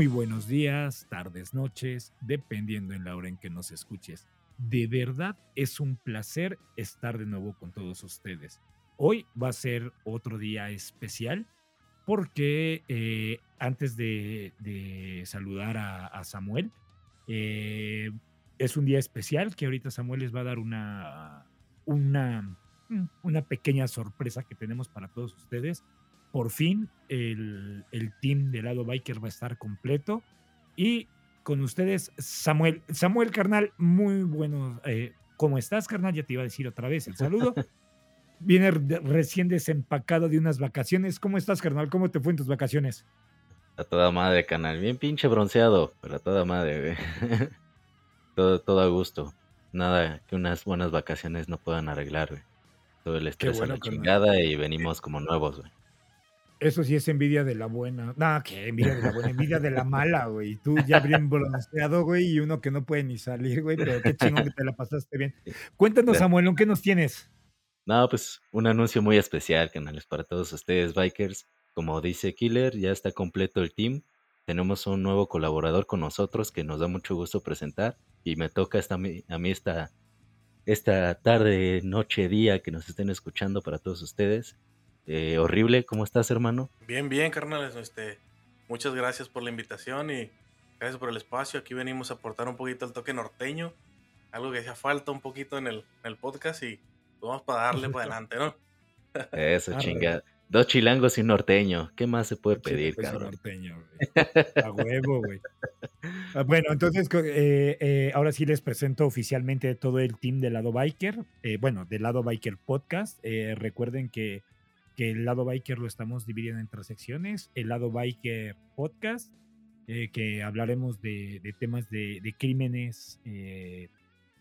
Muy buenos días, tardes, noches, dependiendo en la hora en que nos escuches. De verdad es un placer estar de nuevo con todos ustedes. Hoy va a ser otro día especial porque eh, antes de, saludar a, Samuel, eh, es un día especial que ahorita Samuel les va a dar una, una, una pequeña sorpresa que tenemos para todos ustedes por fin el, team de lado biker va a estar completo. Y con ustedes, Samuel. Samuel, carnal, muy bueno. Eh, ¿Cómo estás, carnal? Ya te iba a decir otra vez el saludo. Viene recién desempacado de unas vacaciones. ¿Cómo estás, carnal? ¿Cómo te fue en tus vacaciones? A toda madre, carnal. Bien pinche bronceado, pero a toda madre, todo, todo a gusto. Nada que unas buenas vacaciones no puedan arreglar, güey. Todo el estrés a la chingada y venimos como nuevos, güey. Eso sí es envidia de la buena. No, que envidia de la buena, envidia de la mala, güey. Tú ya bien bronceado, güey, y uno que no puede ni salir, güey, pero qué chingón que te la pasaste bien. Cuéntanos, Samuel, ¿qué nos tienes? No, pues un anuncio muy especial, canales, para todos ustedes, bikers. Como dice Killer, ya está completo el team. Tenemos un nuevo colaborador con nosotros que nos da mucho gusto presentar. Y me toca esta, a mí esta, esta tarde, noche, día que nos estén escuchando para todos ustedes eh, horrible, ¿cómo estás, hermano? Bien, bien, carnales. Este, muchas gracias por la invitación y gracias por el espacio. Aquí venimos a aportar un poquito el toque norteño, algo que hacía falta un poquito en el, podcast y vamos para darle para adelante, ¿no? Eso, chinga. Dos chilangos y un norteño. ¿Qué más se puede pedir, cabrón? Norteño, A huevo, güey. Ah, bueno, entonces, eh, eh, ahora sí les presento oficialmente todo el team de Lado Biker. bueno, del Lado Biker Podcast. recuerden que el lado biker lo estamos dividiendo en tres secciones. El lado biker podcast, eh, que hablaremos de, temas de, crímenes, eh,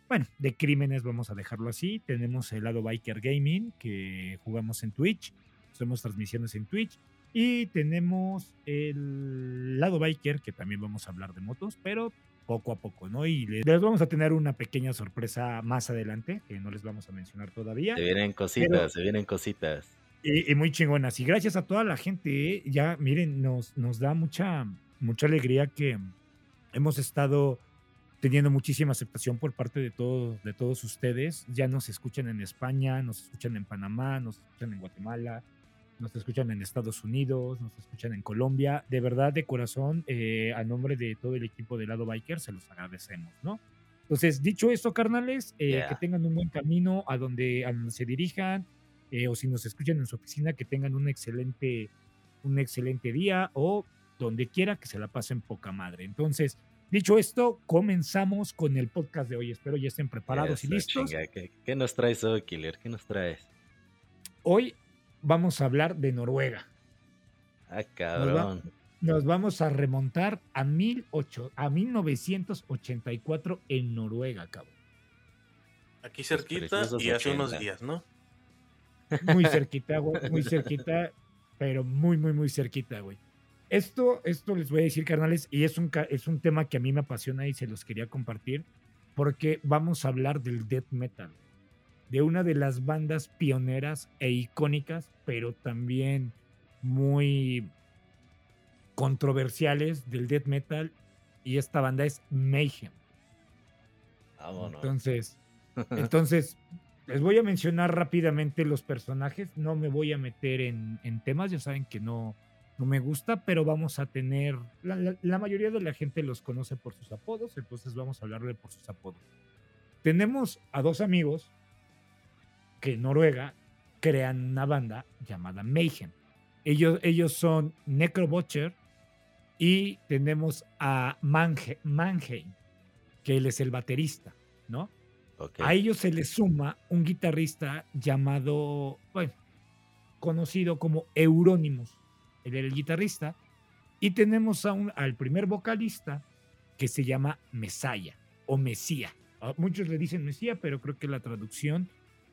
bueno, de crímenes vamos a dejarlo así. Tenemos el lado biker gaming, que jugamos en Twitch, hacemos transmisiones en Twitch. Y tenemos el lado biker, que también vamos a hablar de motos, pero poco a poco, ¿no? Y les vamos a tener una pequeña sorpresa más adelante, que no les vamos a mencionar todavía. Se vienen cositas, se vienen cositas. Y, muy chingonas. Y gracias a toda la gente, ¿eh? ya miren, nos, nos da mucha, mucha alegría que hemos estado teniendo muchísima aceptación por parte de todos, de todos ustedes. Ya nos escuchan en España, nos escuchan en Panamá, nos escuchan en Guatemala, nos escuchan en Estados Unidos, nos escuchan en Colombia. De verdad, de corazón, eh, a nombre de todo el equipo de Lado Biker, se los agradecemos, ¿no? Entonces, dicho esto, carnales, eh, que tengan un buen camino a donde, a donde se dirijan eh, o si nos escuchan en su oficina, que tengan un excelente, un excelente día o donde quiera que se la pasen poca madre. Entonces, dicho esto, comenzamos con el podcast de hoy. Espero ya estén preparados y listos. ¿Qué, nos traes hoy, Killer? ¿Qué nos traes? Hoy vamos a hablar de Noruega. Ah, cabrón. Nos, vamos a remontar a, 18, a 1984 en Noruega, cabrón. Aquí cerquita y hace unos días, ¿no? Muy cerquita, güey, muy cerquita, pero muy, muy, muy cerquita, güey. Esto, esto les voy a decir, carnales, y es un, es un tema que a mí me apasiona y se los quería compartir, porque vamos a hablar del death metal, de una de las bandas pioneras e icónicas, pero también muy controversiales del death metal, y esta banda es Mayhem. Entonces, entonces, les voy a mencionar rápidamente los personajes. No me voy a meter en, temas, ya saben que no, no me gusta, pero vamos a tener. La, mayoría de la gente los conoce por sus apodos, entonces vamos a hablarle por sus apodos. Tenemos a dos amigos que en Noruega crean una banda llamada Mayhem. Ellos, ellos son Necrobutcher y tenemos a Mannheim, que él es el baterista, ¿no? A ellos se les suma un guitarrista llamado, bueno, conocido como Euronymous. Él era el guitarrista. Y tenemos a un, al primer vocalista que se llama Mesaya o Mesía. Muchos le dicen Mesía, pero creo que la traducción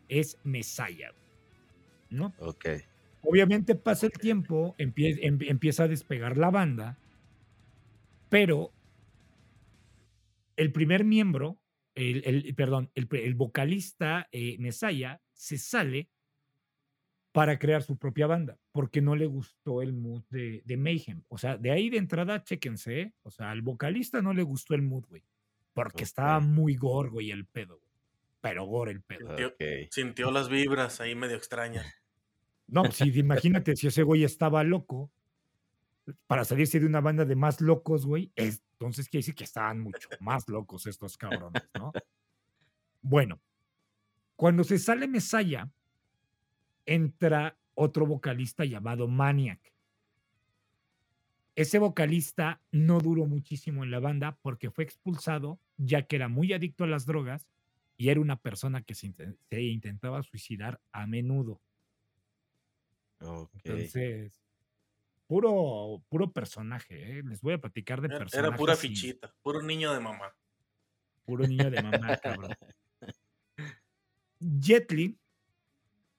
es Mesaya. ¿No? Ok. Obviamente pasa el tiempo, em, empieza a despegar la banda, pero el primer miembro el, perdón, el, vocalista eh, Mesaya se sale para crear su propia banda, porque no le gustó el mood de, de Mayhem. O sea, de ahí de entrada, chéquense, ¿eh? o sea, al vocalista no le gustó el mood, güey, porque estaba muy gore, güey, el pedo, güey. Pero gore el pedo. Sintió, sintió las vibras ahí medio extrañas. No, pues si imagínate si ese güey estaba loco, para salirse de una banda de más locos, güey, entonces quiere decir que estaban mucho más locos estos cabrones, ¿no? Bueno, cuando se sale Mesaya, entra otro vocalista llamado Maniac. Ese vocalista no duró muchísimo en la banda porque fue expulsado ya que era muy adicto a las drogas y era una persona que se, intentaba suicidar a menudo. Entonces, puro, puro personaje, ¿eh? les voy a platicar de personajes. Era pura fichita, puro niño de mamá. Puro niño de mamá, cabrón. Jet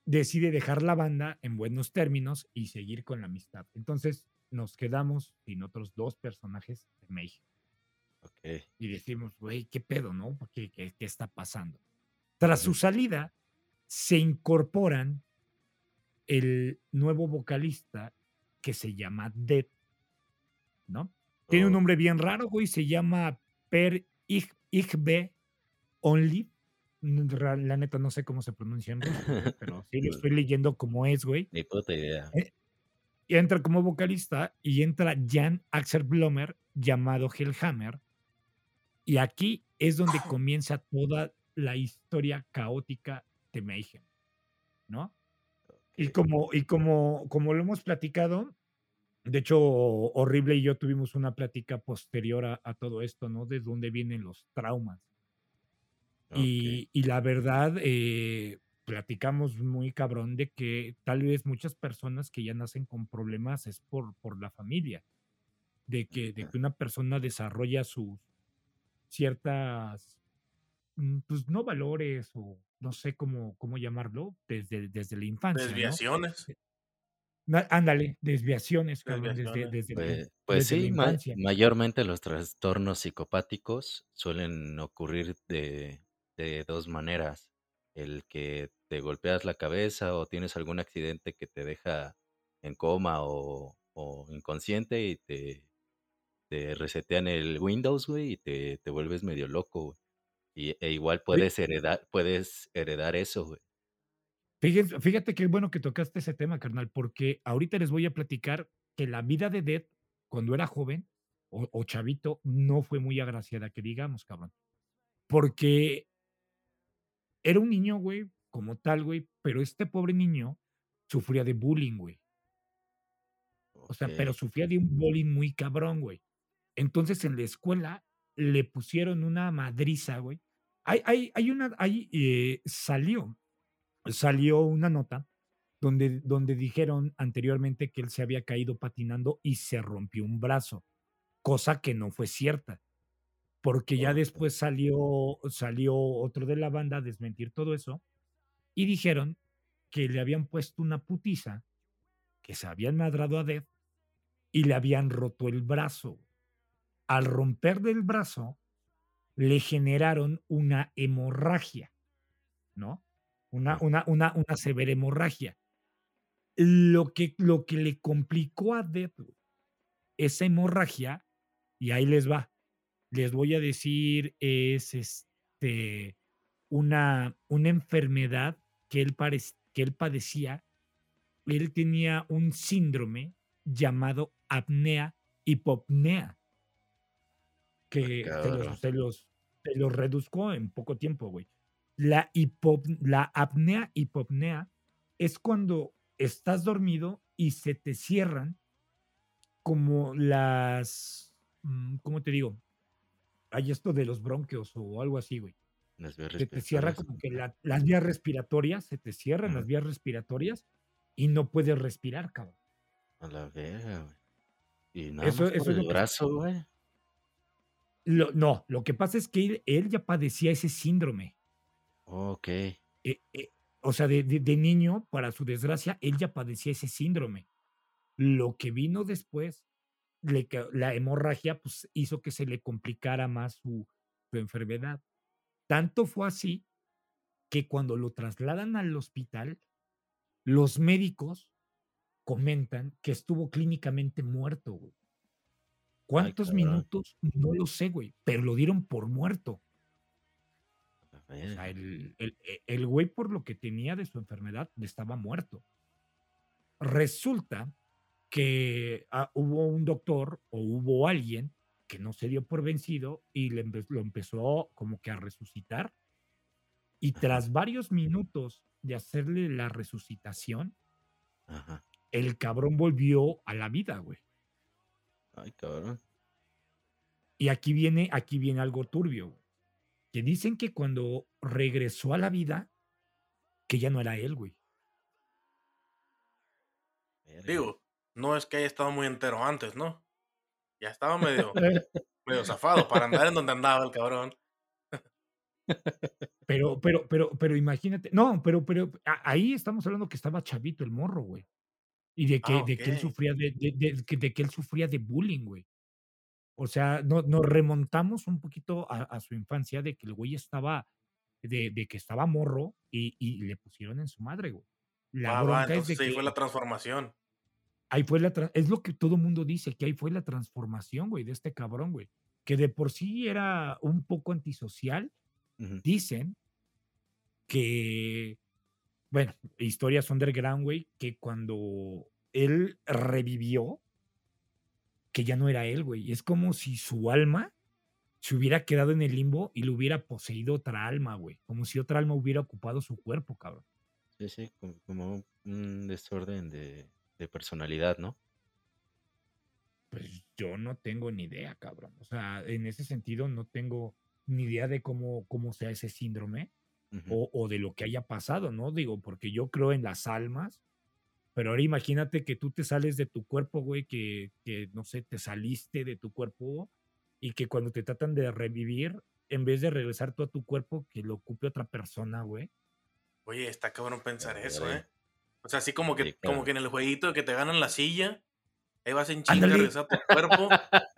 decide dejar la banda en buenos términos y seguir con la amistad. Entonces nos quedamos sin otros dos personajes de México. Y decimos, güey, ¿qué pedo, no? ¿Qué, qué, está pasando? Tras su salida, se incorporan el nuevo vocalista que se llama Dead, ¿no? Tiene un nombre bien raro, güey, se llama Per Igbe Only. La neta no sé cómo se pronuncia en ruso, pero sí lo estoy leyendo como es, güey. Ni puta idea. Eh, y entra como vocalista y entra Jan Axel Blomer, llamado Hellhammer. Y aquí es donde comienza toda la historia caótica de Mayhem, ¿no? Y como, y como, como lo hemos platicado, de hecho, Horrible y yo tuvimos una plática posterior a, todo esto, ¿no? De dónde vienen los traumas. Y, la verdad, eh, platicamos muy cabrón de que tal vez muchas personas que ya nacen con problemas es por, por la familia, de que, de que una persona desarrolla sus ciertas, mm, pues no valores o no sé cómo, cómo llamarlo, desde, desde la infancia. Desviaciones. Ándale, desviaciones, desde, pues, pues sí, mayormente los trastornos psicopáticos suelen ocurrir de, de dos maneras. El que te golpeas la cabeza o tienes algún accidente que te deja en coma o, o inconsciente y te, te resetean el Windows, güey, y te, te vuelves medio loco, güey. Y, e igual puedes heredar, puedes heredar eso, güey. Fíjate, fíjate qué bueno que tocaste ese tema, carnal, porque ahorita les voy a platicar que la vida de Dead, cuando era joven o, chavito, no fue muy agraciada, que digamos, cabrón. Porque era un niño, güey, como tal, güey, pero este pobre niño sufría de bullying, güey. O sea, pero sufría de un bullying muy cabrón, güey. Entonces en la escuela le pusieron una madriza, güey, hay, hay, una, ahí eh, salió, salió una nota donde, donde dijeron anteriormente que él se había caído patinando y se rompió un brazo, cosa que no fue cierta, porque ya después salió, salió otro de la banda a desmentir todo eso y dijeron que le habían puesto una putiza, que se habían madrado a Dev y le habían roto el brazo. Al romper del brazo, le generaron una hemorragia, ¿no? Una, una, una, una severa hemorragia. Lo que, lo que le complicó a Dead esa hemorragia, y ahí les va, les voy a decir, es este, una, una enfermedad que él, que él padecía. Él tenía un síndrome llamado apnea hipopnea que ah, se los, los, reduzco en poco tiempo, güey. La, la apnea hipopnea es cuando estás dormido y se te cierran como las, mm, ¿cómo te digo? Hay esto de los bronquios o algo así, güey. se te cierra como que las vías respiratorias, se te cierran las vías respiratorias y no puedes respirar, cabrón. A la verga, güey. Y nada eso, eso es el brazo, güey no, lo que pasa es que él, ya padecía ese síndrome. Ok. Eh, eh, o sea, de, niño, para su desgracia, él ya padecía ese síndrome. Lo que vino después, la hemorragia, pues hizo que se le complicara más su, su enfermedad. Tanto fue así que cuando lo trasladan al hospital, Los médicos comentan que estuvo clínicamente muerto, güey. ¿Cuántos minutos? No lo sé, güey, pero lo dieron por muerto. O sea, el, e, el, güey por lo que tenía de su enfermedad estaba muerto. Resulta que ah, hubo un doctor o hubo alguien que no se dio por vencido y le lo empezó como que a resucitar. Y tras varios minutos de hacerle la resucitación, el cabrón volvió a la vida, güey. Ay, cabrón. Y aquí viene, aquí viene algo turbio, Que dicen que cuando regresó a la vida, que ya no era él, güey. Digo, no es que haya estado muy entero antes, ¿no? Ya estaba medio, medio zafado para andar en donde andaba el cabrón. Pero, pero, pero, pero imagínate, no, pero, pero ahí estamos hablando que estaba chavito el morro, güey. Y de que, de que él sufría de, de, de, que él sufría de bullying, güey. O sea, no, nos remontamos un poquito a, su infancia de que el güey estaba, de, de que estaba morro y, y, le pusieron en su madre, güey. La ah, es de que, fue la transformación. Ahí fue la, es lo que todo mundo dice, que ahí fue la transformación, güey, de este cabrón, güey. Que de por sí era un poco antisocial. Dicen que, bueno, historias underground, güey, que cuando él revivió, que ya no era él, güey. Es como si su alma se hubiera quedado en el limbo y le hubiera poseído otra alma, güey. Como si otra alma hubiera ocupado su cuerpo, cabrón. Sí, sí, como, un desorden de, personalidad, ¿no? Pues yo no tengo ni idea, cabrón. O sea, en ese sentido no tengo ni idea de cómo, cómo sea ese síndrome o, o, de lo que haya pasado, ¿no? Digo, porque yo creo en las almas pero ahora imagínate que tú te sales de tu cuerpo, güey, que, que, no sé, te saliste de tu cuerpo y que cuando te tratan de revivir, en vez de regresar tú a tu cuerpo, que lo ocupe otra persona, güey. Oye, está cabrón pensar eso, ¿eh? O sea, así como que, como que en el jueguito que te ganan la silla, ahí vas en chinga a regresar a tu cuerpo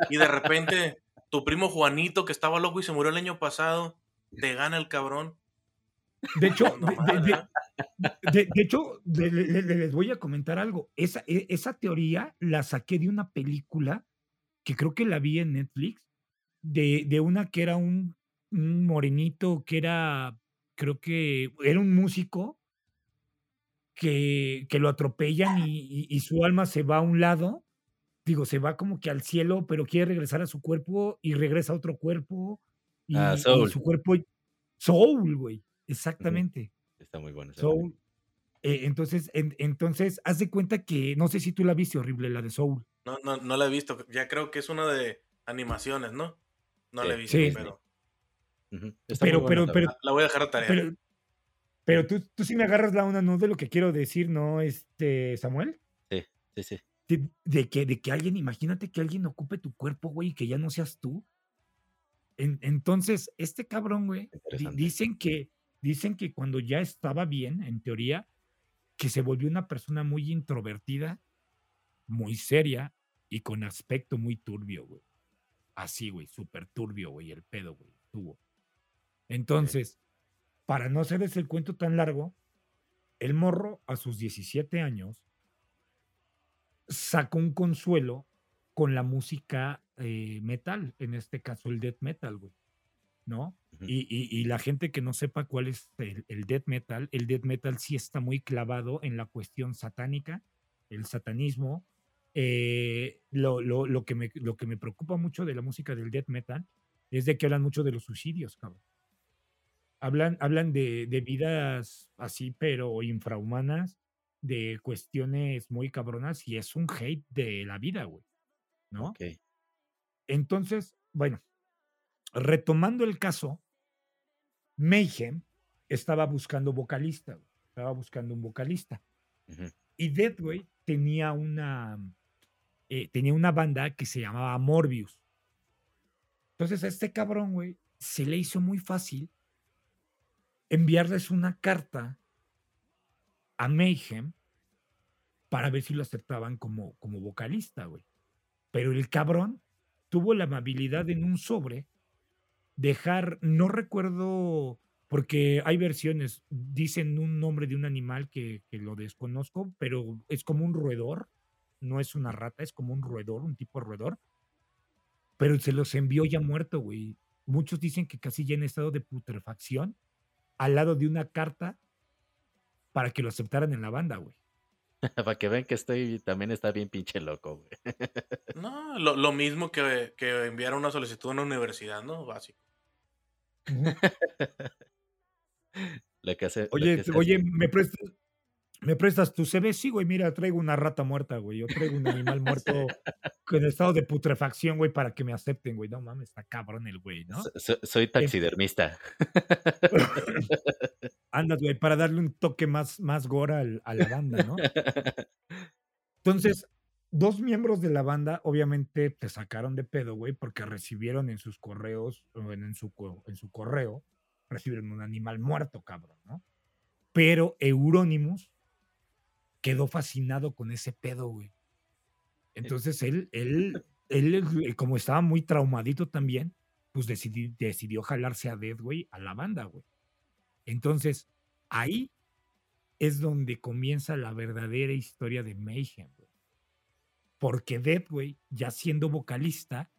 y de repente tu primo Juanito, que estaba loco y se murió el año pasado, te gana el cabrón. De hecho, de, hecho, les voy a comentar algo. Esa, e, esa teoría la saqué de una película que creo que la vi en Netflix, de, de una que era un, morenito, que era, creo que era un músico, que, que lo atropellan y, su alma se va a un lado, digo, se va como que al cielo, pero quiere regresar a su cuerpo y regresa a otro cuerpo. Y, ah, su cuerpo, Soul, güey, exactamente. Está muy bueno. Soul. Eh, entonces, entonces, haz de cuenta que, no sé si tú la viste horrible, la de Soul. No, no, no la he visto. Ya creo que es una de animaciones, ¿no? No la he visto, pero. Pero, pero, pero, la voy a dejar a tarea. Pero, tú, tú sí me agarras la una, ¿no? De lo que quiero decir, ¿no, este, Samuel? Sí, sí, sí. De, que, de que alguien, imagínate que alguien ocupe tu cuerpo, güey, y que ya no seas tú. entonces, este cabrón, güey, dicen que, Dicen que cuando ya estaba bien, en teoría, que se volvió una persona muy introvertida, muy seria y con aspecto muy turbio, güey. Así, güey, súper turbio, güey, el pedo, güey, tuvo. Entonces, para no hacerles el cuento tan largo, el morro a sus 17 años sacó un consuelo con la música eh, metal, en este caso el death metal, güey. ¿No? y, la gente que no sepa cuál es el, death metal, el death metal sí está muy clavado en la cuestión satánica, el satanismo. Eh, lo, que me, lo que me preocupa mucho de la música del death metal es de que hablan mucho de los suicidios, cabrón. Hablan, hablan de, vidas así, pero infrahumanas, de cuestiones muy cabronas y es un hate de la vida, güey. ¿No? Entonces, bueno, retomando el caso, Mayhem estaba buscando vocalista, estaba buscando un vocalista. Y Deadway tenía una, eh, tenía una banda que se llamaba Morbius. Entonces a este cabrón, güey, se le hizo muy fácil enviarles una carta a Mayhem para ver si lo aceptaban como, como vocalista, güey. Pero el cabrón tuvo la amabilidad en un sobre dejar, no recuerdo porque hay versiones, dicen un nombre de un animal que, que lo desconozco, pero es como un roedor, no es una rata, es como un roedor, un tipo de roedor, pero se los envió ya muerto, güey. Muchos dicen que casi ya en estado de putrefacción, al lado de una carta para que lo aceptaran en la banda, güey. Para que vean que estoy, también está bien pinche loco, güey. No, lo, lo mismo que, que enviar una solicitud a una universidad, ¿no? Básico. Lo que hace, Oye, que oye, hace- ¿me prestas, ¿me prestas tu CV? Sí, güey, mira, traigo una rata muerta, güey. Yo traigo un animal muerto en estado de putrefacción, güey, para que me acepten, güey. No mames, está cabrón el güey, ¿no? so- so- soy taxidermista. Andas, güey, para darle un toque más, más gore al- a la banda, ¿no? Entonces, dos miembros de la banda obviamente te sacaron de pedo, güey, porque recibieron en sus correos, en, su, en su correo, recibieron un animal muerto, cabrón, ¿no? Pero Euronymous quedó fascinado con ese pedo, güey. Entonces él, él, él, eh, como estaba muy traumadito también, pues decidí- decidió jalarse a Dead, güey, a la banda, güey. Entonces, ahí es donde comienza la verdadera historia de Mayhem. Porque Dead, güey, ya siendo vocalista,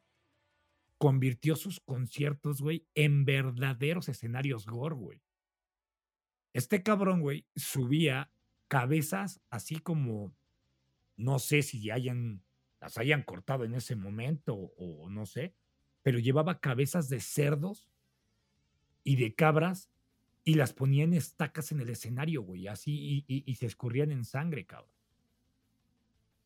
convirtió sus conciertos, güey, en verdaderos escenarios gore, güey. Este cabrón, güey, subía cabezas así como, no sé si hayan, las hayan cortado en ese momento o, no sé, pero llevaba cabezas de cerdos y de cabras y las ponía en estacas en el escenario, güey, así y, y- y se escurrían en sangre, cabrón.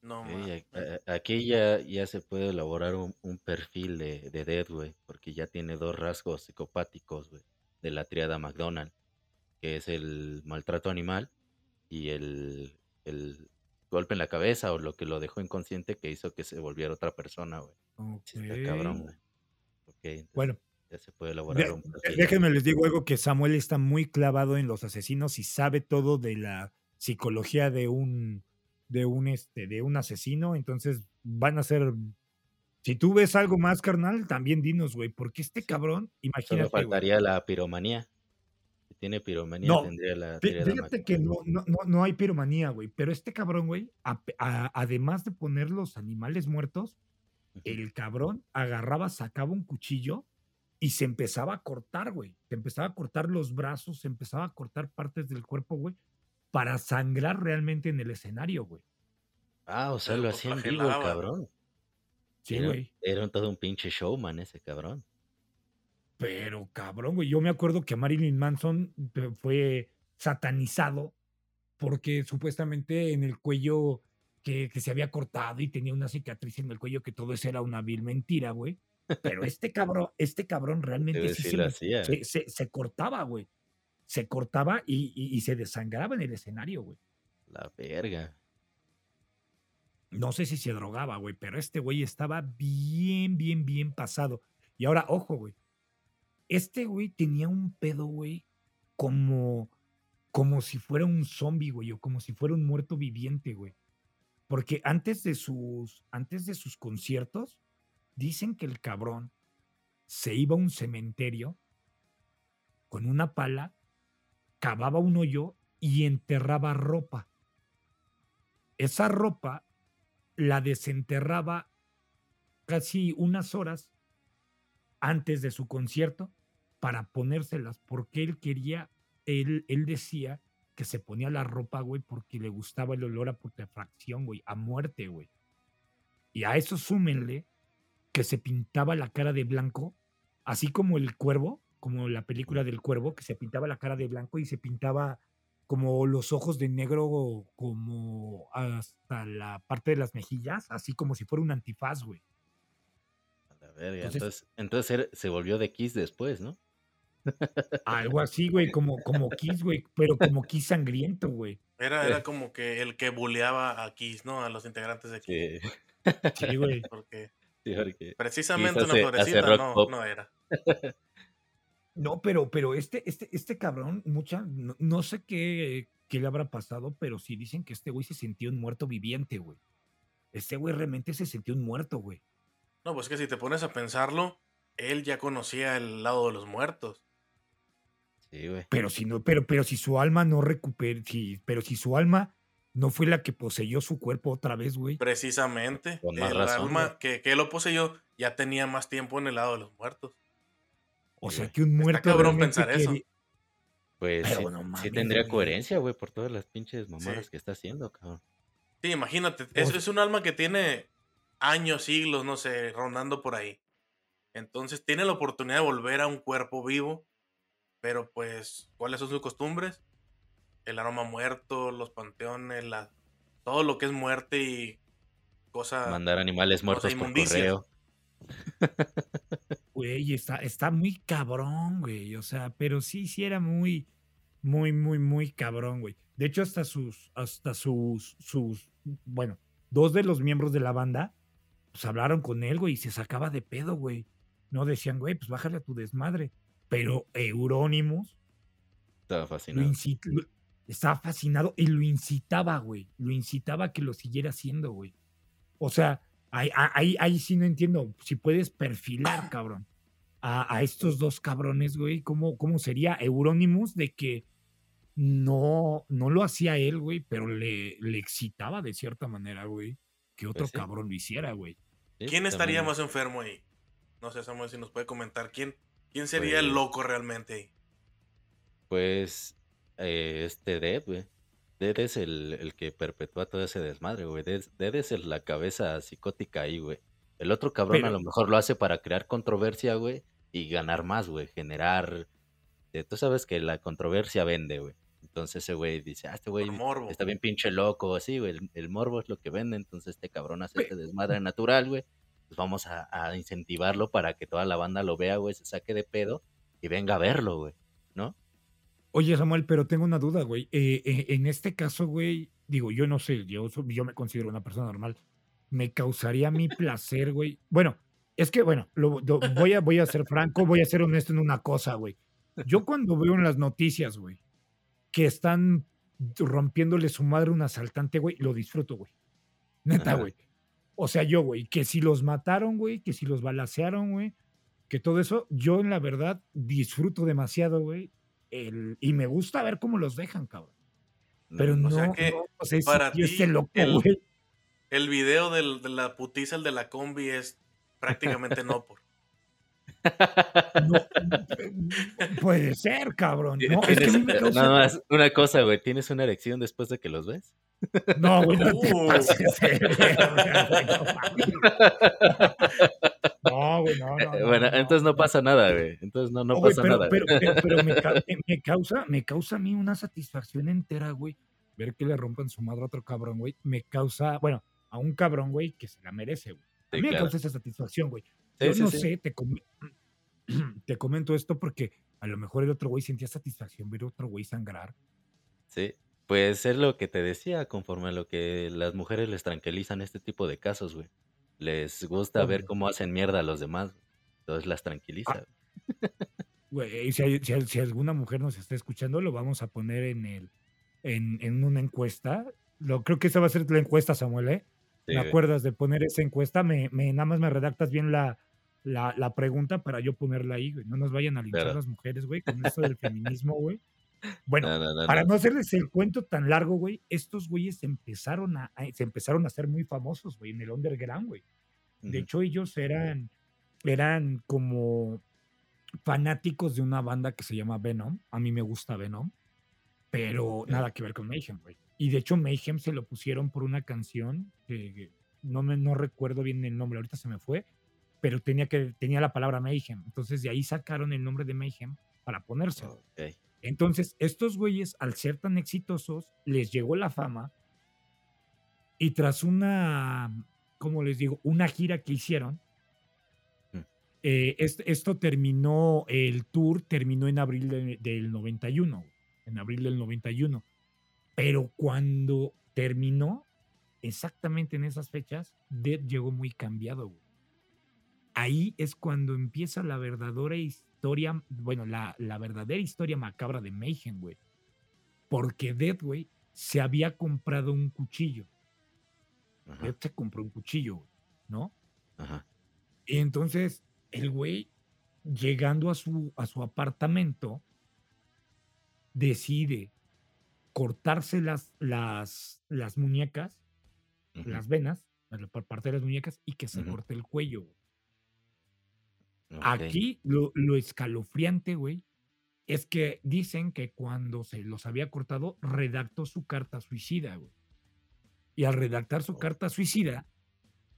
No, Sí, aquí ya, ya se puede elaborar un, un perfil de, de Dead, güey, porque ya tiene dos rasgos psicopáticos, güey, de la triada McDonald, que es el maltrato animal y el, el golpe en la cabeza o lo que lo dejó inconsciente que hizo que se volviera otra persona, güey. Está cabrón, güey. Ok, entonces Bueno, ya se puede elaborar de- un de- perfil. déjenme les digo algo que Samuel está muy clavado en los asesinos y sabe todo de la psicología de un de un este de un asesino, entonces van a ser si tú ves algo más, carnal, también dinos, güey, porque este cabrón, Solo imagínate, güey. faltaría la piromanía. Si tiene piromanía, No, tendría la Fíjate que no, no, no, no hay piromanía, güey. Pero este cabrón, güey, a- a- además de poner los animales muertos, el cabrón agarraba, sacaba un cuchillo y se empezaba a cortar, güey. Se empezaba a cortar los brazos, se empezaba a cortar partes del cuerpo, güey, para sangrar realmente en el escenario, güey. Ah, o sea, Se lo hacía en vivo el cabrón. Sí, Era, güey. era un- todo un pinche showman ese cabrón. Pero cabrón, güey. Yo me acuerdo que Marilyn Manson fue satanizado porque supuestamente en el cuello que, que se había cortado y tenía una cicatriz en el cuello, que todo eso era una vil mentira, güey. Pero este cabrón, este cabrón realmente Pero sí sí se, lo me- hacía. se, se- se cortaba, güey. Se cortaba y, y- y se desangraba en el escenario, güey. La verga. No sé si se drogaba, güey, pero este güey estaba bien, bien, bien pasado. Y ahora, ojo, güey. Este güey tenía un pedo, güey, como, como si fuera un zombie, güey, o como si fuera un muerto viviente, güey. Porque antes de sus, antes de sus conciertos, dicen que el cabrón se iba a un cementerio con una pala, cavaba un hoyo y enterraba ropa. Esa ropa la desenterraba casi unas horas antes de su concierto para ponérselas, porque él quería, él, él decía que se ponía la ropa, güey, porque le gustaba el olor a putrefacción, güey, a muerte, güey. Y a eso súmenle que se pintaba la cara de blanco, así como el cuervo, como la película del cuervo, que se pintaba la cara de blanco y se pintaba como los ojos de negro, como hasta la parte de las mejillas, así como si fuera un antifaz, güey. A la verga. Entonces- Entonces, se volvió de Kiss después, ¿no? Algo así, güey, como, como Kiss, güey, pero como Kiss sangriento, güey. Era, era como que el que buleaba a Kiss, ¿no? A los integrantes de Kiss. Sí, Sí, güey. Porque sí, porque precisamente una florecita no, no era. No, pero, pero este, este, este cabrón, mucha, no, no sé qué, qué le habrá pasado, pero sí dicen que este güey se sintió un muerto viviente, güey. Este güey realmente se sintió un muerto, güey. No, pues que si te pones a pensarlo, él ya conocía el lado de los muertos. Sí, güey. Pero si no, pero, pero si su alma no recupera, si, pero si su alma no fue la que poseyó su cuerpo otra vez, güey. Precisamente. Con más el razón, alma que, que lo poseyó ya tenía más tiempo en el lado de los muertos. O sea que un muerto. cabrón realmente pensar eso. Pues Pero sí, no sí mames, tendría güey. coherencia, güey, por todas las pinches mamadas Sí. que está haciendo, cabrón. Sí, imagínate. Es, es un alma que tiene años, siglos, no sé, rondando por ahí. Entonces tiene la oportunidad de volver a un cuerpo vivo. Pero pues, ¿cuáles son sus costumbres? El aroma muerto, los panteones, la, todo lo que es muerte y cosa... Mandar animales muertos por correo. Güey, está, está muy cabrón, güey. O sea, pero sí, sí era muy, muy, muy, muy cabrón, güey. De hecho, hasta sus, hasta sus, sus, bueno, dos de los miembros de la banda, pues hablaron con él, güey, y se sacaba de pedo, güey. No decían, güey, pues bájale a tu desmadre. Pero Eurónimos Estaba fascinado. lo- estaba fascinado y lo incitaba, güey. Lo incitaba a que lo siguiera haciendo, güey. O sea, ahí, ahí, ahí sí no entiendo. Si puedes perfilar, cabrón, a, a estos dos cabrones, güey, ¿cómo, cómo sería Euronymous de que no, no lo hacía él, güey, pero le, le excitaba de cierta manera, güey, que otro Pues sí. cabrón lo hiciera, güey. Sí, ¿Quién estaría también- más enfermo ahí? No sé, Samuel, si nos puede comentar. ¿Quién, quién sería el Pues- loco realmente ahí? Pues eh, este Dead, güey. Dead es el, el que perpetúa todo ese desmadre, güey. Dead, Dead es el- la cabeza psicótica ahí, güey. El otro cabrón a lo mejor lo hace para crear controversia, güey, y ganar más, güey. Generar... eh, Tú sabes que la controversia vende, güey. Entonces ese güey dice, ah, este güey está bien pinche loco, así, güey. El, el morbo es lo que vende, entonces este cabrón hace este desmadre natural, güey. Pues vamos a, a incentivarlo para que toda la banda lo vea, güey, se saque de pedo y venga a verlo, güey. Oye, Samuel, pero tengo una duda, güey. Eh, eh, en este caso, güey, digo, yo no sé, yo, yo me considero una persona normal. Me causaría mi placer, güey. Bueno, es que, bueno, lo- lo- voy, a, voy a ser franco, voy a ser honesto en una cosa, güey. Yo cuando veo en las noticias, güey, que están rompiéndole su madre a un asaltante, güey, lo disfruto, güey. Neta, güey. O sea, yo, güey, que si los mataron, güey, que si los balacearon, güey, que todo eso, yo en la verdad disfruto demasiado, güey. El- y me gusta ver cómo los dejan, cabrón. Pero no, O sea que no, o sea, ese para ti, ese loco, el- güey. El video del- de la putiza, el de la combi, es prácticamente no por. No, puede ser, cabrón. No, es que a Tienes- mí me causa- Nada más, una cosa, güey. ¿Tienes una erección después de que los ves? No, güey, no te Uh. pases de verga, güey, no mames. No, güey, no, no, no, bueno, no, entonces no pasa nada, güey. Entonces no, no güey, pasa pero, nada. Pero, güey. pero- pero me, ca- me- me causa, me causa a mí una satisfacción entera, güey. Ver que le rompan su madre a otro cabrón, güey. Me causa, bueno, a un cabrón, güey, que se la merece, güey. A Sí, mí me claro. causa esa satisfacción, güey. Sí, Yo sí, no sé, te, com- te comento esto porque a lo mejor el otro güey sentía satisfacción ver a otro güey sangrar. Sí, pues es lo que te decía, conforme a lo que las mujeres les tranquilizan este tipo de casos, güey. Les gusta ver cómo hacen mierda a los demás, güey. entonces las tranquiliza. Ah, güey. Si, hay- si hay- si alguna mujer nos está escuchando, lo vamos a poner en el en, en una encuesta. Lo, creo que esa va a ser la encuesta, Samuel, ¿eh? Sí, ¿Me acuerdas de poner esa encuesta? Me, me- nada más me redactas bien la, la, la pregunta para yo ponerla ahí, güey. No nos vayan a linchar las mujeres, güey, con esto del feminismo, güey. Bueno, No, no, no, para no. hacerles el cuento tan largo, güey, estos güeyes empezaron a, a- se empezaron a hacer muy famosos, güey, en el underground, güey. De Ujú. hecho, ellos eran, eran como fanáticos de una banda que se llama Venom. A mí me gusta Venom, pero nada que ver con Mayhem, güey. Y de hecho, Mayhem se lo pusieron por una canción que no, me, no recuerdo bien el nombre, ahorita se me fue, pero tenía, que, tenía la palabra Mayhem. Entonces, de ahí sacaron el nombre de Mayhem para ponérselo. Ok. Entonces, estos güeyes, al ser tan exitosos, les llegó la fama y tras una, ¿cómo les digo? Una gira que hicieron, Mm. eh, est- esto terminó, el tour terminó en abril de- del 91, güey, en abril del 91. Pero cuando terminó, exactamente en esas fechas, Dead llegó muy cambiado, güey. Ahí es cuando empieza la verdadera historia, bueno, la, la verdadera historia macabra de Mayhem, güey. Porque Dead, güey, se había comprado un cuchillo. Ajá, Dead se compró un cuchillo, güey, ¿no? ajá. Y entonces el güey, llegando a su, a su apartamento, decide cortarse las, las, las muñecas, las venas, por parte de las muñecas, y que se corte el cuello. Aquí lo, lo escalofriante, güey, es que dicen que cuando se los había cortado, redactó su carta suicida, güey. Y al redactar su carta suicida,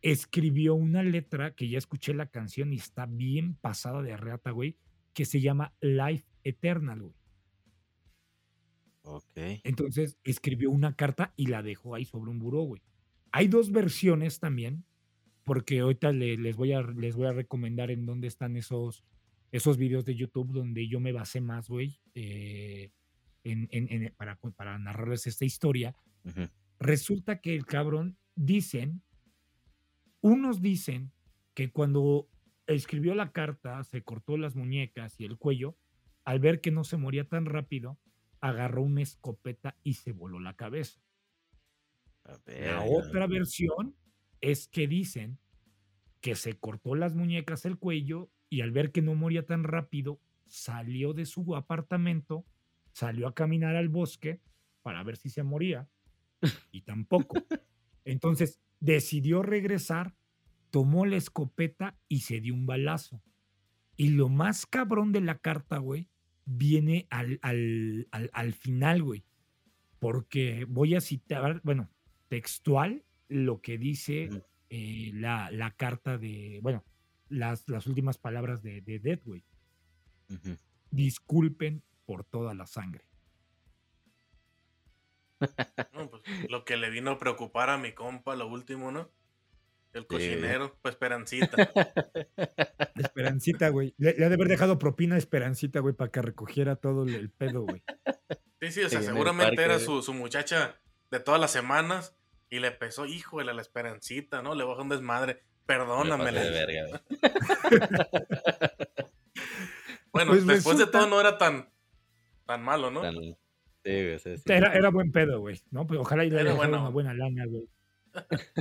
escribió una letra que ya escuché la canción y está bien pasada de reata, güey, que se llama Life Eternal, güey. Ok. Entonces escribió una carta y la dejó ahí sobre un buró, güey. Hay dos versiones también, porque ahorita les, voy a, les voy a recomendar en dónde están esos, esos videos de YouTube donde yo me basé más, güey, eh, en, para, para, narrarles esta historia. Resulta que el cabrón, dicen, unos dicen que cuando escribió la carta, se cortó las muñecas y el cuello, al ver que no se moría tan rápido, agarró una escopeta y se voló la cabeza. La otra versión es que dicen que se cortó las muñecas el cuello y al ver que no moría tan rápido, salió de su apartamento, salió a caminar al bosque para ver si se moría y tampoco. Entonces decidió regresar, tomó la escopeta y se dio un balazo. Y lo más cabrón de la carta, güey, viene al, al, al, final, güey. Porque voy a citar, bueno, textual lo que dice eh, la, la, carta de, bueno, las, las últimas palabras de, de Death, güey. Disculpen por toda la sangre. Pues, lo que le vino a preocupar a mi compa, lo último, ¿no? El cocinero, pues Esperancita. Esperancita, güey. Le, ha de haber dejado propina a Esperancita, güey, para que recogiera todo el, pedo, güey. Sí, sí, o sea, seguramente era su, su, muchacha de todas las semanas y le pesó, hijo de la Esperancita, ¿no? Le bajó un desmadre. Perdóname. De verga, bueno, pues después de todo no era tan, tan malo, ¿no? Era, era buen pedo, güey, ¿no? Pues ojalá y le haya una buena lana, güey.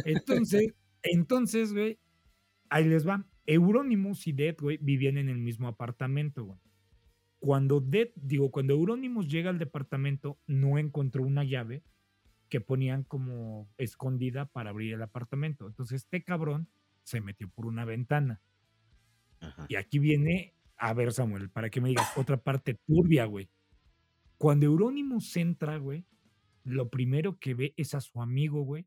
Entonces, entonces, güey, ahí les va. Euronymous y Dead, güey, vivían en el mismo apartamento, güey. Cuando Dead, digo, cuando Euronymous llega al departamento, no encontró una llave que ponían como escondida para abrir el apartamento. Entonces, este cabrón se metió por una ventana. Y aquí viene, a ver, Samuel, para que me digas otra parte turbia, güey. Cuando Euronymous entra, güey, lo primero que ve es a su amigo, güey,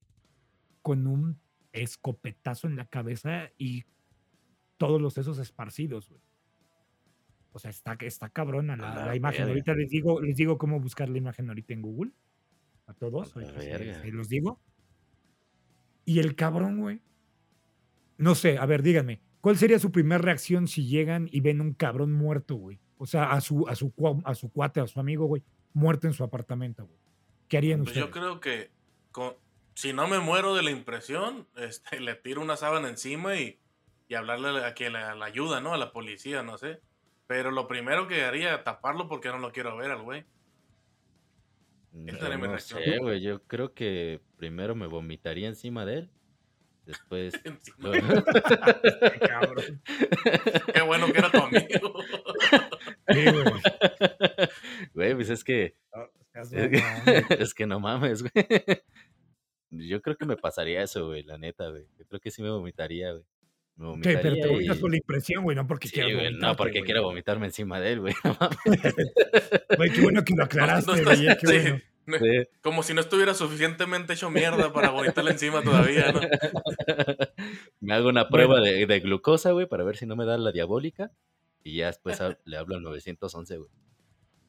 con un escopetazo en la cabeza y todos los sesos esparcidos, güey. O sea, está, está cabrona la, imagen. Ahorita les digo, les digo cómo buscar la imagen ahorita en Google. A todos. Se los digo. Y el cabrón, güey. No sé, a ver, díganme. ¿Cuál sería su primera reacción si llegan y ven un cabrón muerto, güey? O sea, a su, a su, a su cuate, a su amigo, güey, muerto en su apartamento, güey. ¿Qué harían pues ustedes? Yo creo que si no me muero de la impresión, este, le tiro una sábana encima y, y hablarle a que la, ayuda, ¿no? A la policía, no sé. Pero lo primero que haría es taparlo porque no lo quiero ver al güey. No sé, güey. Yo creo que primero me vomitaría encima de él. Después. Qué bueno que era tu amigo. güey. Güey, pues es que. es que no mames, güey. Yo creo que me pasaría eso, güey, la neta, güey. Yo creo que sí me vomitaría, güey. Me vomitaría pero te vomitas por la impresión, güey, no porque quiero vomitar. No, porque quiero vomitarme encima de él, güey. Güey, qué bueno que lo aclaraste, güey. qué bueno. Como si no estuviera suficientemente hecho mierda para vomitarle encima todavía, ¿no? Me hago una prueba de, de, glucosa, güey, para ver si no me da la diabólica. Y ya después le hablo al 911, güey.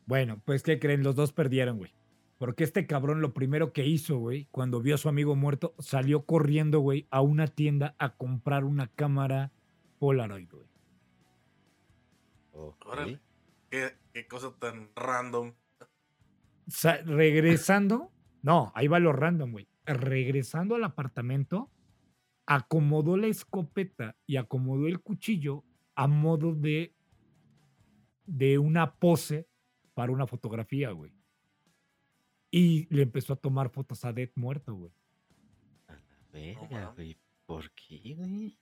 Bueno, pues, ¿qué creen? Los dos perdieron, güey. Porque este cabrón lo primero que hizo, güey, cuando vio a su amigo muerto, salió corriendo, güey, a una tienda a comprar una cámara Polaroid, güey. ¿Qué, cosa tan random. regresando, no, ahí va lo random, güey. Regresando al apartamento, acomodó la escopeta y acomodó el cuchillo a modo de, de una pose para una fotografía, güey. Y le empezó a tomar fotos a Dead muerto, güey. A la verga, güey. ¿Por qué, güey?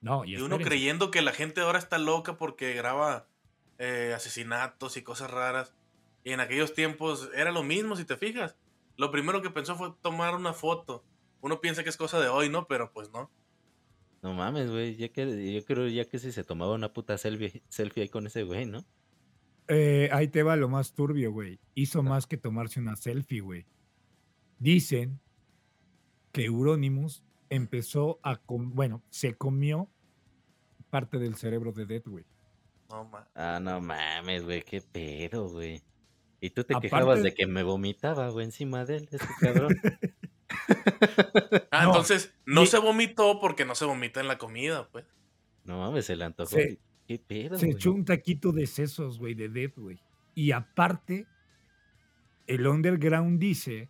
No, y, uno creyendo que la gente ahora está loca porque graba eh, asesinatos y cosas raras. Y en aquellos tiempos era lo mismo, si te fijas. Lo primero que pensó fue tomar una foto. Uno piensa que es cosa de hoy, ¿no? Pero pues no. No mames, güey. Ya que, yo creo ya que si se tomaba una puta selfie, selfie ahí con ese güey, ¿no? Eh, ahí te va lo más turbio, güey. Hizo más que tomarse una selfie, güey. Dicen que Euronymous empezó a... bueno, se comió parte del cerebro de Dead, güey. No mames. Ah, no mames, güey. Qué pedo, güey. Y tú te quejabas de que me vomitaba, güey, encima de él, ese cabrón. ah, entonces no se vomitó porque no se vomita en la comida, pues. No mames, se le antojó. ¿Qué pedo, Se echó un taquito de sesos, güey, de Dead, güey. Y aparte, el underground dice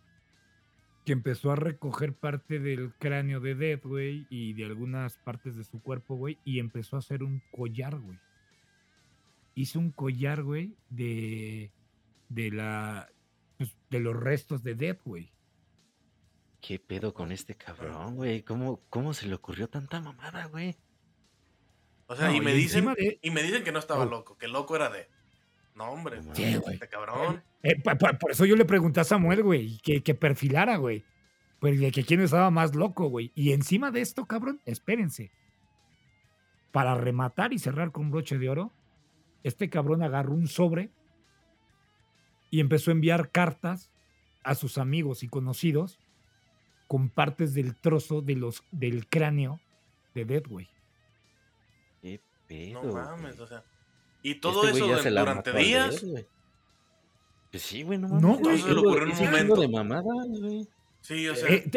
que empezó a recoger parte del cráneo de Dead, güey, y de algunas partes de su cuerpo, güey, y empezó a hacer un collar, güey. Hizo un collar, güey, de, de la, pues, de los restos de Dead, güey. ¿Qué pedo con este cabrón, güey? ¿Cómo, ¿Cómo se le ocurrió tanta mamada, güey? O sea, y, me dicen, y me dicen que no estaba loco, que loco era de. No, hombre, sí, güey. Este cabrón. Eh, por, eso yo le pregunté a Samuel, güey, que, que perfilara, güey. Pues de que quién estaba más loco, güey. Y encima de esto, cabrón, espérense. Para rematar y cerrar con broche de oro, este cabrón agarró un sobre y empezó a enviar cartas a sus amigos y conocidos con partes del trozo de los, del cráneo de Dead, güey. Qué pedo. No mames, o sea. Y todo este eso durante días. pues sí, güey, no mames. No, güey. Se lo ocurrió en un momento. de mamada, güey. Sí, o sea. Eh,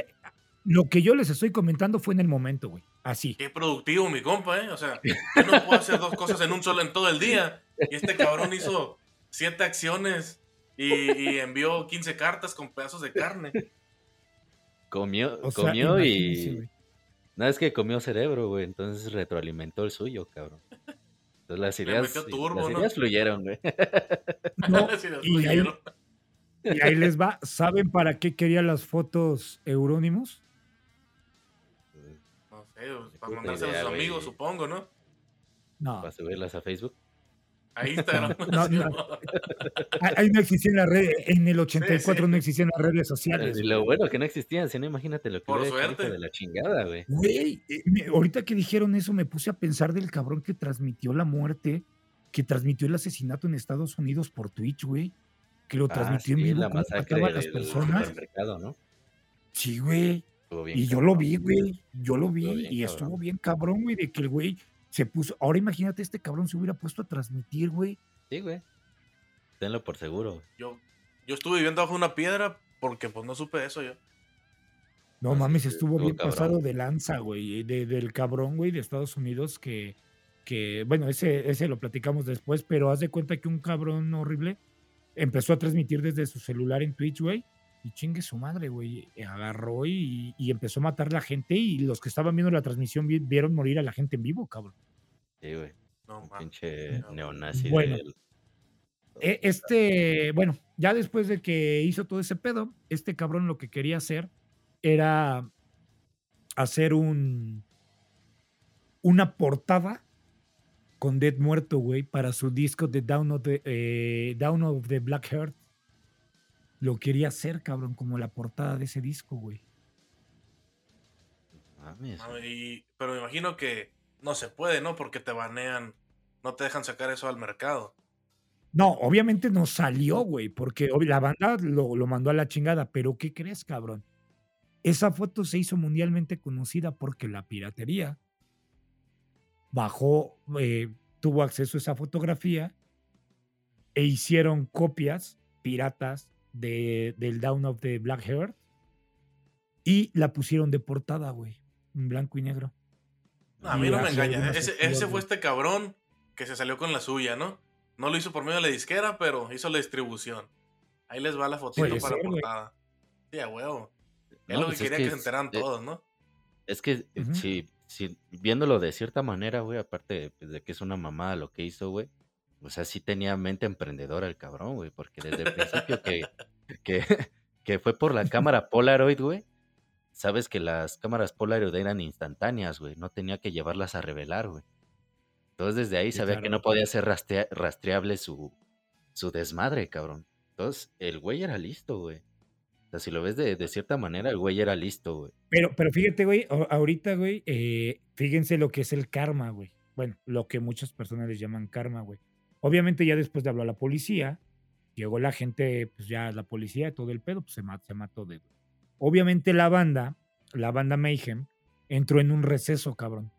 lo que yo les estoy comentando fue en el momento, güey. Así. Qué productivo, mi compa, ¿eh? O sea, yo no puedo hacer dos cosas en un solo, en todo el día. Y este cabrón hizo siete acciones y, envió 15 cartas con pedazos de carne. Comió, comió y. No es que comió cerebro, güey. Entonces retroalimentó el suyo, cabrón. Entonces las ideas, las ideas fluyeron, güey. No, y, ahí, y ahí les va. ¿Saben para qué quería las fotos Eurónimos? No sé, pues, para mandárselas a sus amigos, supongo, ¿no? No. ¿Para subirlas a Facebook? A Instagram. No, no. Ahí no existían las redes. En el 84 no existían las redes sociales. Y lo bueno que no existían, si no, imagínate lo que Por suerte. de la chingada, güey. Güey, eh, ahorita que dijeron eso, me puse a pensar del cabrón que transmitió la muerte, que transmitió el asesinato en Estados Unidos por Twitch, güey. Que lo ah, transmitió en vivo. La masacre a las personas. ¿no? Sí, güey. Y yo lo vi, güey. Yo lo vi. y estuvo bien cabrón, güey, de que el güey se puso. Ahora imagínate, este cabrón se hubiera puesto a transmitir, güey. Sí, güey. Tenlo por seguro. Yo, yo estuve viviendo bajo una piedra porque pues no supe eso yo. No mames, estuvo bien pasado de lanza, güey. De, del cabrón, güey, de Estados Unidos que, que, bueno, ese, ese lo platicamos después, pero haz de cuenta que un cabrón horrible empezó a transmitir desde su celular en Twitch, güey y chingue su madre, güey. Eh, agarró y, empezó a matar a la gente y los que estaban viendo la transmisión vieron morir a la gente en vivo, cabrón. Sí, güey. No, pinche neonazi. Bueno, e, este, bueno, ya después de que hizo todo ese pedo, este cabrón lo que quería hacer era hacer un una portada con Dead muerto, güey, para su disco de Down of the, eh, Down of the Black Heart lo quería hacer, cabrón, como la portada de ese disco, güey. pero me imagino que no se puede, ¿no? Porque te banean, no te dejan sacar eso al mercado. No, obviamente no salió, güey, porque la banda lo, mandó a la chingada, pero ¿qué crees, cabrón? Esa foto se hizo mundialmente conocida porque la piratería bajó, eh, tuvo acceso a esa fotografía e hicieron copias piratas de, del Down of the Black Heart y la pusieron de portada, güey, en blanco y negro. a mí no me engaña. Ese, ese, fue este cabrón que se salió con la suya, ¿no? No lo hizo por medio de la disquera, pero hizo la distribución. Ahí les va la fotito para la portada. Sí, a huevo. Es lo que pues quería que, se enteraran todos, ¿no? Es que si, si, viéndolo de cierta manera, güey, aparte pues, de que es una mamada lo que hizo, güey, o sea, sí tenía mente emprendedora el cabrón, güey, porque desde el principio que, que, que fue por la cámara Polaroid, güey, sabes que las cámaras Polaroid eran instantáneas, güey, no tenía que llevarlas a revelar, güey. Entonces desde ahí sabía que no podía ser rastreable su, su desmadre, cabrón. Entonces, el güey era listo, güey. O sea, si lo ves de, de cierta manera, el güey era listo, güey. Pero, pero fíjate, güey, ahorita, güey, eh, fíjense lo que es el karma, güey. Bueno, lo que muchas personas les llaman karma, güey. Obviamente ya después de hablar a la policía, llegó la gente, pues ya la policía y todo el pedo, pues se, ma- se mató de... Obviamente la banda, la banda Mayhem, entró en un receso, cabrón.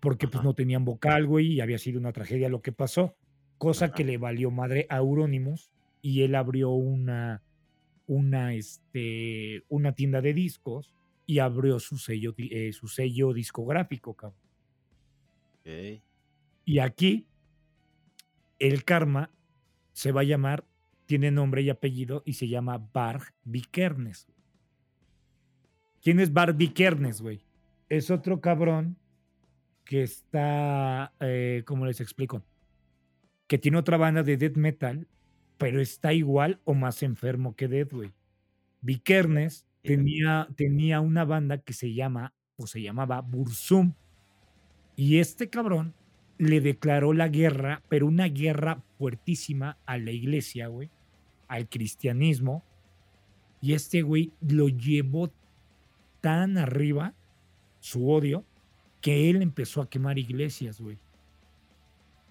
Porque pues Ajá. no tenían vocal, güey, y había sido una tragedia lo que pasó. Cosa Ajá. que le valió madre a Euronymous y él abrió una, una, este, una tienda de discos y abrió su sello, eh, su sello discográfico, cabrón. Y aquí el karma se va a llamar, tiene nombre y apellido y se llama Barg Vikernes. ¿Quién es Barg Vikernes, güey? Es otro cabrón que está, eh, ¿cómo les explico? Que tiene otra banda de death metal, pero está igual o más enfermo que Death, güey. Vikernes tenía, tenía una banda que se llama, o se llamaba Bursum. Y este cabrón le declaró la guerra, pero una guerra fuertísima a la iglesia, güey, al cristianismo. Y este güey lo llevó tan arriba, su odio, que él empezó a quemar iglesias, güey.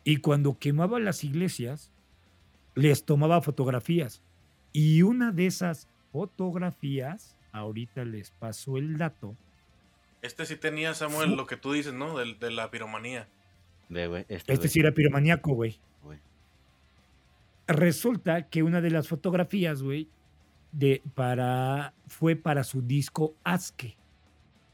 Y cuando quemaba las iglesias, les tomaba fotografías. Y una de esas fotografías, ahorita les paso el dato, Este sí tenía, Samuel, lo que tú dices, ¿no? Del- De, la piromanía. Ve, güey. Este, este güey, sí era piromaníaco, güey. güey. Resulta que una de las fotografías, güey, de para fue para su disco Aske.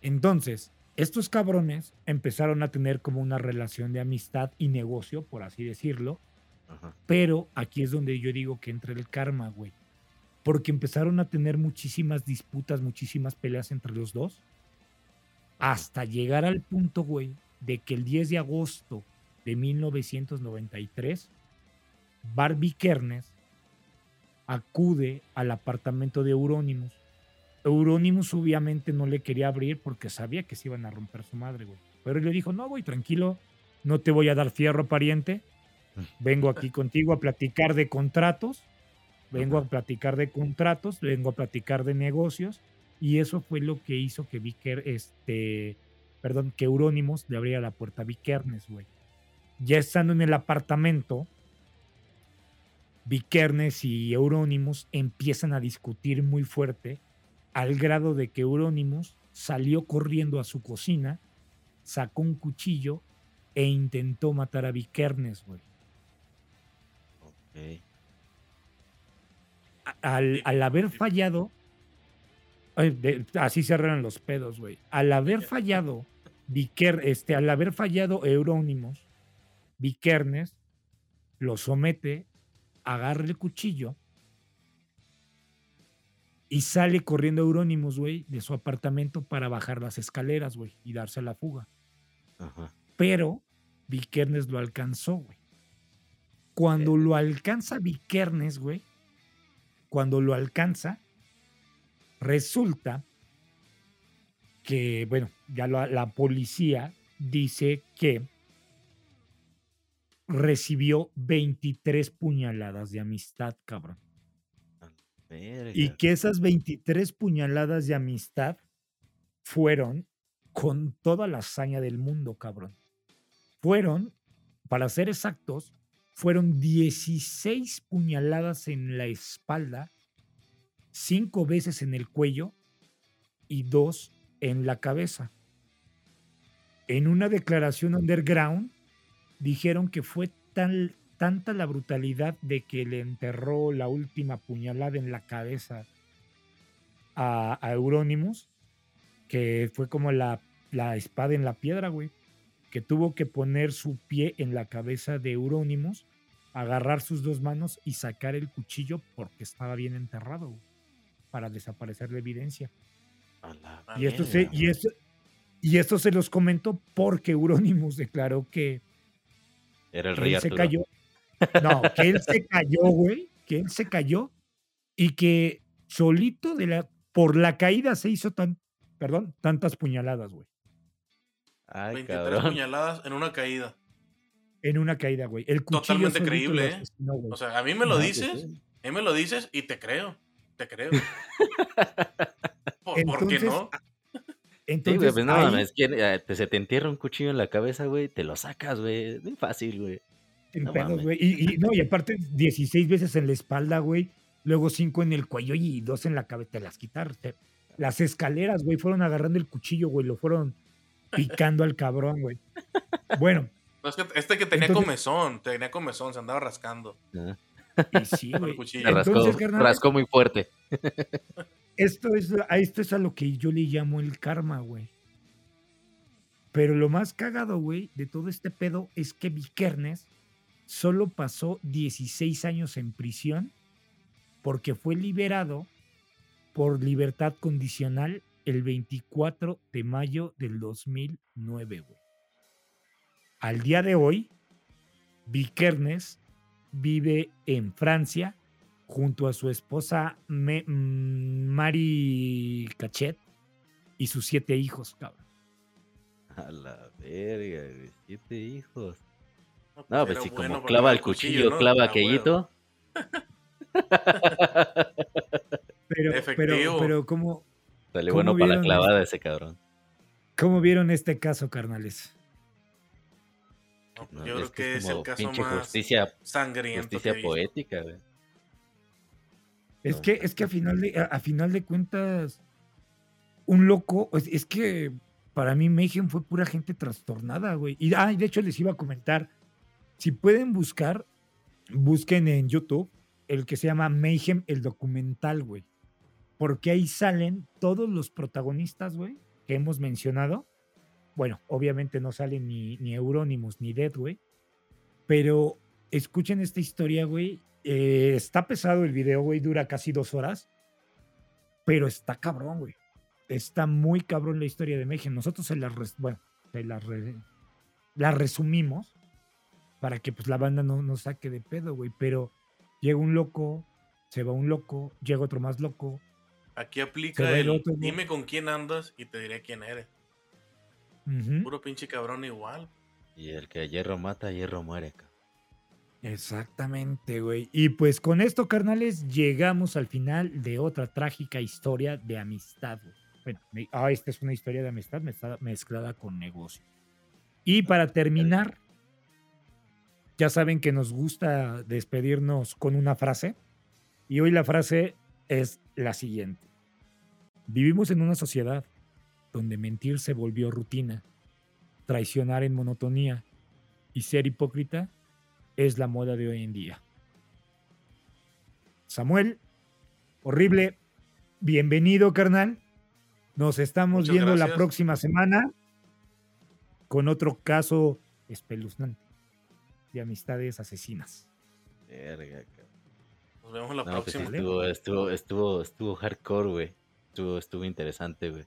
Entonces, estos cabrones empezaron a tener como una relación de amistad y negocio, por así decirlo, Ajá. pero aquí es donde yo digo que entra el karma, güey. Porque empezaron a tener muchísimas disputas, muchísimas peleas entre los dos, hasta llegar al punto, güey, de que el 10 de agosto de 1993, Barbie Kernes acude al apartamento de Euronymous. Euronymous obviamente no le quería abrir porque sabía que se iban a romper su madre, güey. Pero él le dijo, no, güey, tranquilo, no te voy a dar fierro, pariente. Vengo aquí contigo a platicar de contratos, vengo a platicar de contratos, vengo a platicar de negocios. Y eso fue lo que hizo que Vicker, este, perdón, que Euronymous le abriera la puerta a Vikernes, güey. Ya estando en el apartamento, Vikernes y Euronymous empiezan a discutir muy fuerte, al grado de que Euronymous salió corriendo a su cocina, sacó un cuchillo e intentó matar a Vikernes, güey. Ok. Al, al haber fallado, ay, de- así cerraron los pedos, güey. Al haber fallado, Este, al haber fallado Euronymous, Vikernes lo somete, agarra el cuchillo y sale corriendo Euronymous, güey, de su apartamento para bajar las escaleras, güey, y darse la fuga. Ajá. Pero Vikernes lo alcanzó, güey. Cuando lo alcanza Vikernes, güey, cuando lo alcanza, resulta que, bueno, ya la, la policía dice que recibió 23 puñaladas de amistad, cabrón. Verga. Y que esas 23 puñaladas de amistad fueron con toda la hazaña del mundo, cabrón. Fueron, para ser exactos, fueron 16 puñaladas en la espalda, 5 veces en el cuello y 2 en la cabeza. En una declaración underground dijeron que fue tan, tanta la brutalidad de que le enterró la última puñalada en la cabeza a, a que fue como la, la espada en la piedra, güey. Que tuvo que poner su pie en la cabeza de Euronymous, agarrar sus dos manos y sacar el cuchillo porque estaba bien enterrado, para desaparecer la evidencia. Ah, Y esto, se, y, esto, y esto se los comento porque Euronymous declaró que Era el que rey él se Arturo. cayó. No, que él se cayó, güey. Que él se cayó y que solito de la, por la caída se hizo tan, perdón, tantas puñaladas, güey. Ay, 23 cabrón. puñaladas en una caída. En una caída, güey. El Totalmente creíble, ¿eh? asesinó. O sea, a mí me lo No, dices, a mí me lo dices y te creo. Te creo. ¿Por, por qué Entonces, no? Sí, Entonces, güey, pues no ahí, mames, ¿quién, eh, te- se te entierra un cuchillo en la cabeza, güey, te lo sacas, güey. Muy fácil, güey. no pedos, güey. Y, y no, y aparte 16 veces en la espalda, güey. Luego 5 en el cuello y 2 en la cabeza. Te las quitaste. Las escaleras, güey, fueron agarrando el cuchillo, güey. Lo fueron picando al cabrón, güey. Bueno, No, es que este que tenía Entonces- comezón, tenía comezón, se andaba rascando. Ah, y sí, Con el güey. rascó, Entonces, carnal, rascó muy fuerte. Esto es, a esto es a lo que yo le llamo el karma, güey. Pero lo más cagado, güey, de todo este pedo es que Vikernes solo pasó 16 años en prisión porque fue liberado por libertad condicional el 24 de mayo del 2009, güey. Al día de hoy, Vikernes vive en Francia junto a su esposa Me- mm, Mari Cachet y sus siete hijos, cabrón. A la verga, güey. Siete hijos. No, No, pues si bueno como clava el cuchillo, ¿no? clava Ah, aquellito. Pero, pero, Efectivo. pero ¿cómo, Sale ¿Cómo bueno para la vieron clavada ese cabrón. ¿cómo vieron este caso, carnales? No, yo creo es que es como el caso pinche más justicia, sangriento justicia poética, güey. Es No, que, es que a final de, a, a final de cuentas, un loco, es, es que para mí Mayhem fue pura gente trastornada, güey. Y ah, y de hecho les iba a comentar, si pueden buscar, busquen en YouTube el que se llama Mayhem, el documental, güey. Porque ahí salen todos los protagonistas, güey, que hemos mencionado. Bueno, obviamente no salen ni, ni Euronymous ni Dead, güey. Pero escuchen esta historia, güey. Eh, está pesado el video, güey. Dura casi dos horas. Pero está cabrón, güey. Está muy cabrón la historia de Mayhem. Nosotros se la, res- bueno, se la, re- la resumimos para que pues la banda no nos saque de pedo, güey. Pero llega un loco, se va un loco, llega otro más loco. Aquí aplica el el otro, dime con quién andas y te diré quién eres. Puro pinche cabrón igual. Y el que a hierro mata, a hierro muere, cabrón. Exactamente, güey. Y pues con esto, carnales, llegamos al final de otra trágica historia de amistad. güey. Bueno, me- ah, esta es una historia de amistad mezclada, mezclada con negocio. Y para terminar, ya saben que nos gusta despedirnos con una frase. Y hoy la frase es la siguiente. Vivimos en una sociedad donde mentir se volvió rutina, traicionar en monotonía y ser hipócrita es la moda de hoy en día. Samuel, horrible, bienvenido, carnal. Nos estamos Muchas viendo la próxima semana con otro caso espeluznante de amistades asesinas. Verga, cabrón. Nos vemos la No, pues sí, próxima. estuvo, estuvo, estuvo, estuvo hardcore, güey. Estuvo, estuvo interesante, güey.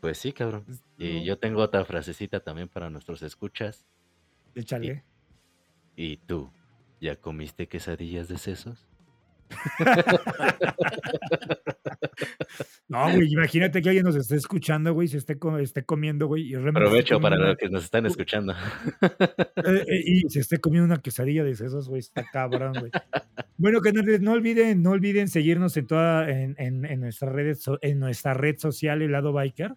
Pues sí, cabrón. Y yo tengo otra frasecita también para nuestros escuchas. Échale. ¿Y tú? ¿Ya comiste quesadillas de sesos? No, güey, imagínate que alguien nos esté escuchando, güey, se esté, co- esté comiendo, güey. y Aprovecho para los que nos están escuchando. Eh, eh, y se esté comiendo una quesadilla de sesos, güey, está cabrón, güey. Bueno, canales, no olviden, no olviden seguirnos en toda, en, en, en nuestras redes, en nuestra red social, el lado biker.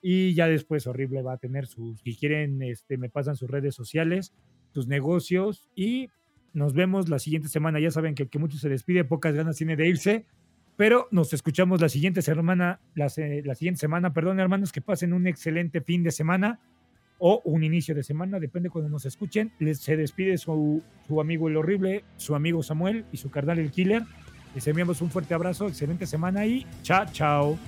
Y ya después horrible va a tener sus, si quieren, este, me pasan sus redes sociales, sus negocios y nos vemos la siguiente semana. Ya saben que que mucho se despide, pocas ganas tiene de irse, pero nos escuchamos la siguiente semana, la, la siguiente semana, perdón, hermanos, que pasen un excelente fin de semana o un inicio de semana, depende cuando nos escuchen. Les, se despide su, su amigo el horrible, su amigo Samuel y su carnal el killer. Les enviamos un fuerte abrazo, excelente semana y chao. Chao.